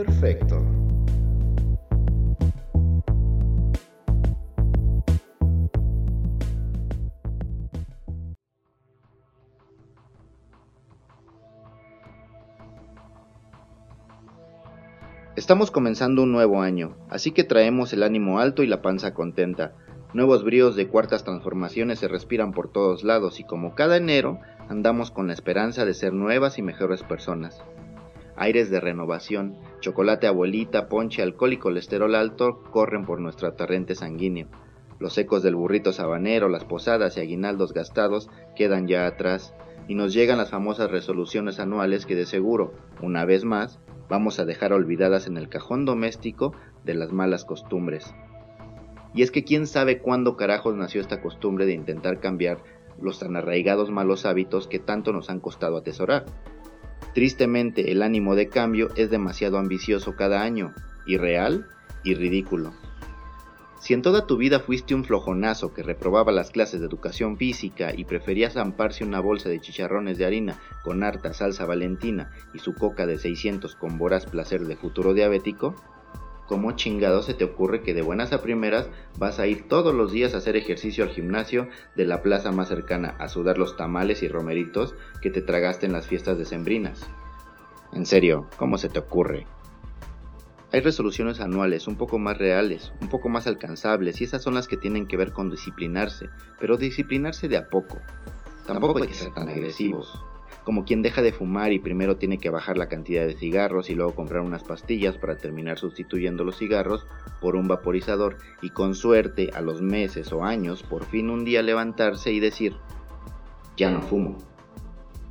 Perfecto. Estamos comenzando un nuevo año, así que traemos el ánimo alto y la panza contenta. Nuevos bríos de cuartas transformaciones se respiran por todos lados y como cada enero andamos con la esperanza de ser nuevas y mejores personas. Aires de renovación, chocolate abuelita, ponche, alcohol y colesterol alto corren por nuestra torrente sanguíneo. Los ecos del burrito sabanero, las posadas y aguinaldos gastados quedan ya atrás y nos llegan las famosas resoluciones anuales que de seguro, una vez más, vamos a dejar olvidadas en el cajón doméstico de las malas costumbres. Y es que quién sabe cuándo carajos nació esta costumbre de intentar cambiar los tan arraigados malos hábitos que tanto nos han costado atesorar. Tristemente, el ánimo de cambio es demasiado ambicioso cada año, irreal y ridículo. Si en toda tu vida fuiste un flojonazo que reprobaba las clases de educación física y prefería zamparse una bolsa de chicharrones de harina con harta salsa valentina y su coca de 600 con voraz placer de futuro diabético, ¿cómo chingado se te ocurre que de buenas a primeras vas a ir todos los días a hacer ejercicio al gimnasio de la plaza más cercana a sudar los tamales y romeritos que te tragaste en las fiestas decembrinas? En serio, ¿cómo se te ocurre? Hay resoluciones anuales un poco más reales, un poco más alcanzables y esas son las que tienen que ver con disciplinarse, pero disciplinarse de a poco. Tampoco hay que ser tan agresivos. Como quien deja de fumar y primero tiene que bajar la cantidad de cigarros y luego comprar unas pastillas para terminar sustituyendo los cigarros por un vaporizador y con suerte a los meses o años por fin un día levantarse y decir, ya no fumo.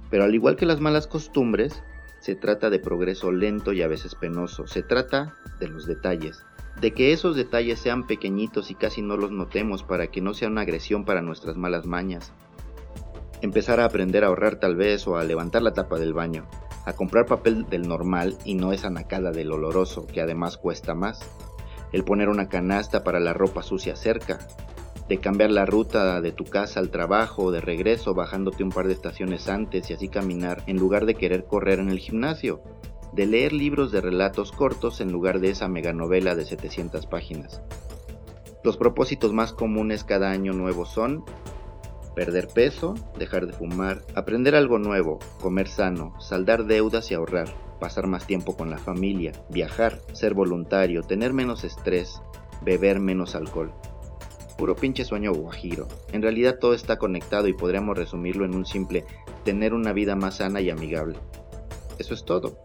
Pero al igual que las malas costumbres, se trata de progreso lento y a veces penoso, se trata de los detalles, de que esos detalles sean pequeñitos y casi no los notemos para que no sea una agresión para nuestras malas mañas. Empezar a aprender a ahorrar tal vez o a levantar la tapa del baño, a comprar papel del normal y no esa nacada del oloroso que además cuesta más, el poner una canasta para la ropa sucia cerca, de cambiar la ruta de tu casa al trabajo o de regreso bajándote un par de estaciones antes y así caminar en lugar de querer correr en el gimnasio, de leer libros de relatos cortos en lugar de esa meganovela de 700 páginas. Los propósitos más comunes cada año nuevo son perder peso, dejar de fumar, aprender algo nuevo, comer sano, saldar deudas y ahorrar, pasar más tiempo con la familia, viajar, ser voluntario, tener menos estrés, beber menos alcohol. Puro pinche sueño guajiro. En realidad todo está conectado y podríamos resumirlo en un simple tener una vida más sana y amigable. Eso es todo.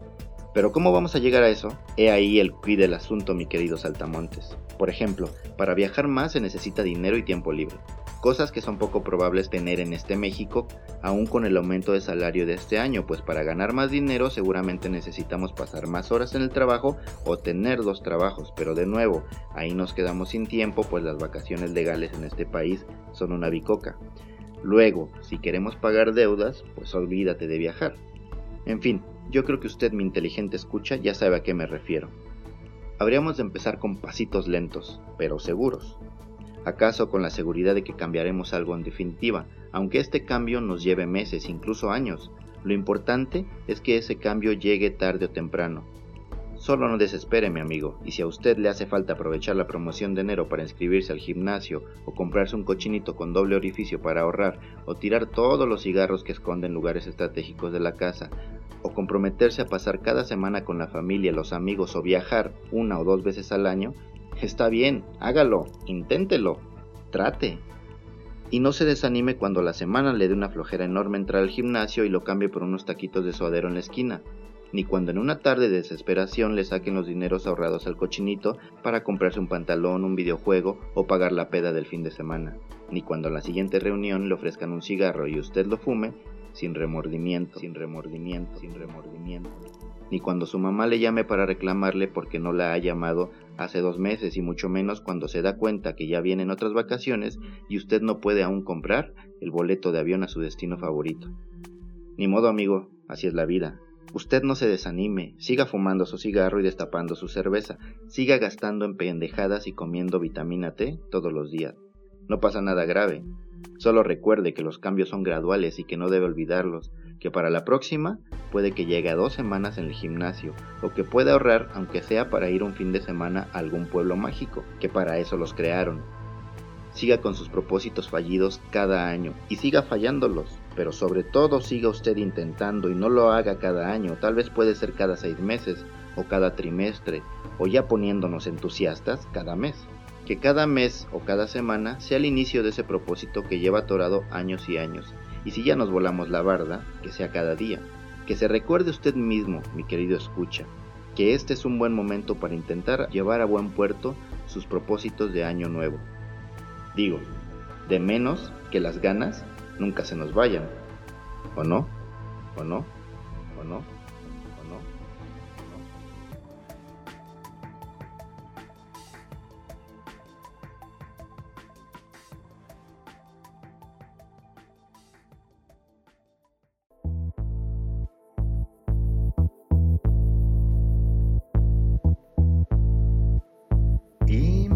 Pero ¿cómo vamos a llegar a eso? He ahí el quid del asunto, mi querido saltamontes. Por ejemplo, para viajar más se necesita dinero y tiempo libre cosas que son poco probables tener en este México, aún con el aumento de salario de este año, pues para ganar más dinero seguramente necesitamos pasar más horas en el trabajo o tener dos trabajos, pero de nuevo, ahí nos quedamos sin tiempo, pues las vacaciones legales en este país son una bicoca. Luego, si queremos pagar deudas, pues olvídate de viajar. En fin, yo creo que usted, mi inteligente escucha, ya sabe a qué me refiero. Habríamos de empezar con pasitos lentos, pero seguros acaso con la seguridad de que cambiaremos algo en definitiva, aunque este cambio nos lleve meses, incluso años. Lo importante es que ese cambio llegue tarde o temprano. Solo no desespere, mi amigo, y si a usted le hace falta aprovechar la promoción de enero para inscribirse al gimnasio, o comprarse un cochinito con doble orificio para ahorrar, o tirar todos los cigarros que esconden lugares estratégicos de la casa, o comprometerse a pasar cada semana con la familia, los amigos, o viajar una o dos veces al año, Está bien, hágalo, inténtelo, trate. Y no se desanime cuando la semana le dé una flojera enorme entrar al gimnasio y lo cambie por unos taquitos de suadero en la esquina, ni cuando en una tarde de desesperación le saquen los dineros ahorrados al cochinito para comprarse un pantalón, un videojuego o pagar la peda del fin de semana, ni cuando en la siguiente reunión le ofrezcan un cigarro y usted lo fume sin remordimiento, sin remordimiento, sin remordimiento. Ni cuando su mamá le llame para reclamarle porque no la ha llamado hace dos meses y mucho menos cuando se da cuenta que ya vienen otras vacaciones y usted no puede aún comprar el boleto de avión a su destino favorito. Ni modo amigo, así es la vida. Usted no se desanime, siga fumando su cigarro y destapando su cerveza, siga gastando en pendejadas y comiendo vitamina T todos los días. No pasa nada grave. Solo recuerde que los cambios son graduales y que no debe olvidarlos. que para la próxima puede que llegue a dos semanas en el gimnasio o que pueda ahorrar aunque sea para ir un fin de semana a algún pueblo mágico, que para eso los crearon. Siga con sus propósitos fallidos cada año y siga fallándolos, pero sobre todo siga usted intentando y no lo haga cada año, tal vez puede ser cada seis meses o cada trimestre o ya poniéndonos entusiastas cada mes. Que cada mes o cada semana sea el inicio de ese propósito que lleva atorado años y años. Y si ya nos volamos la barda, que sea cada día. Que se recuerde usted mismo, mi querido escucha, que este es un buen momento para intentar llevar a buen puerto sus propósitos de año nuevo. Digo, de menos que las ganas nunca se nos vayan. ¿O no? ¿O no? ¿O no?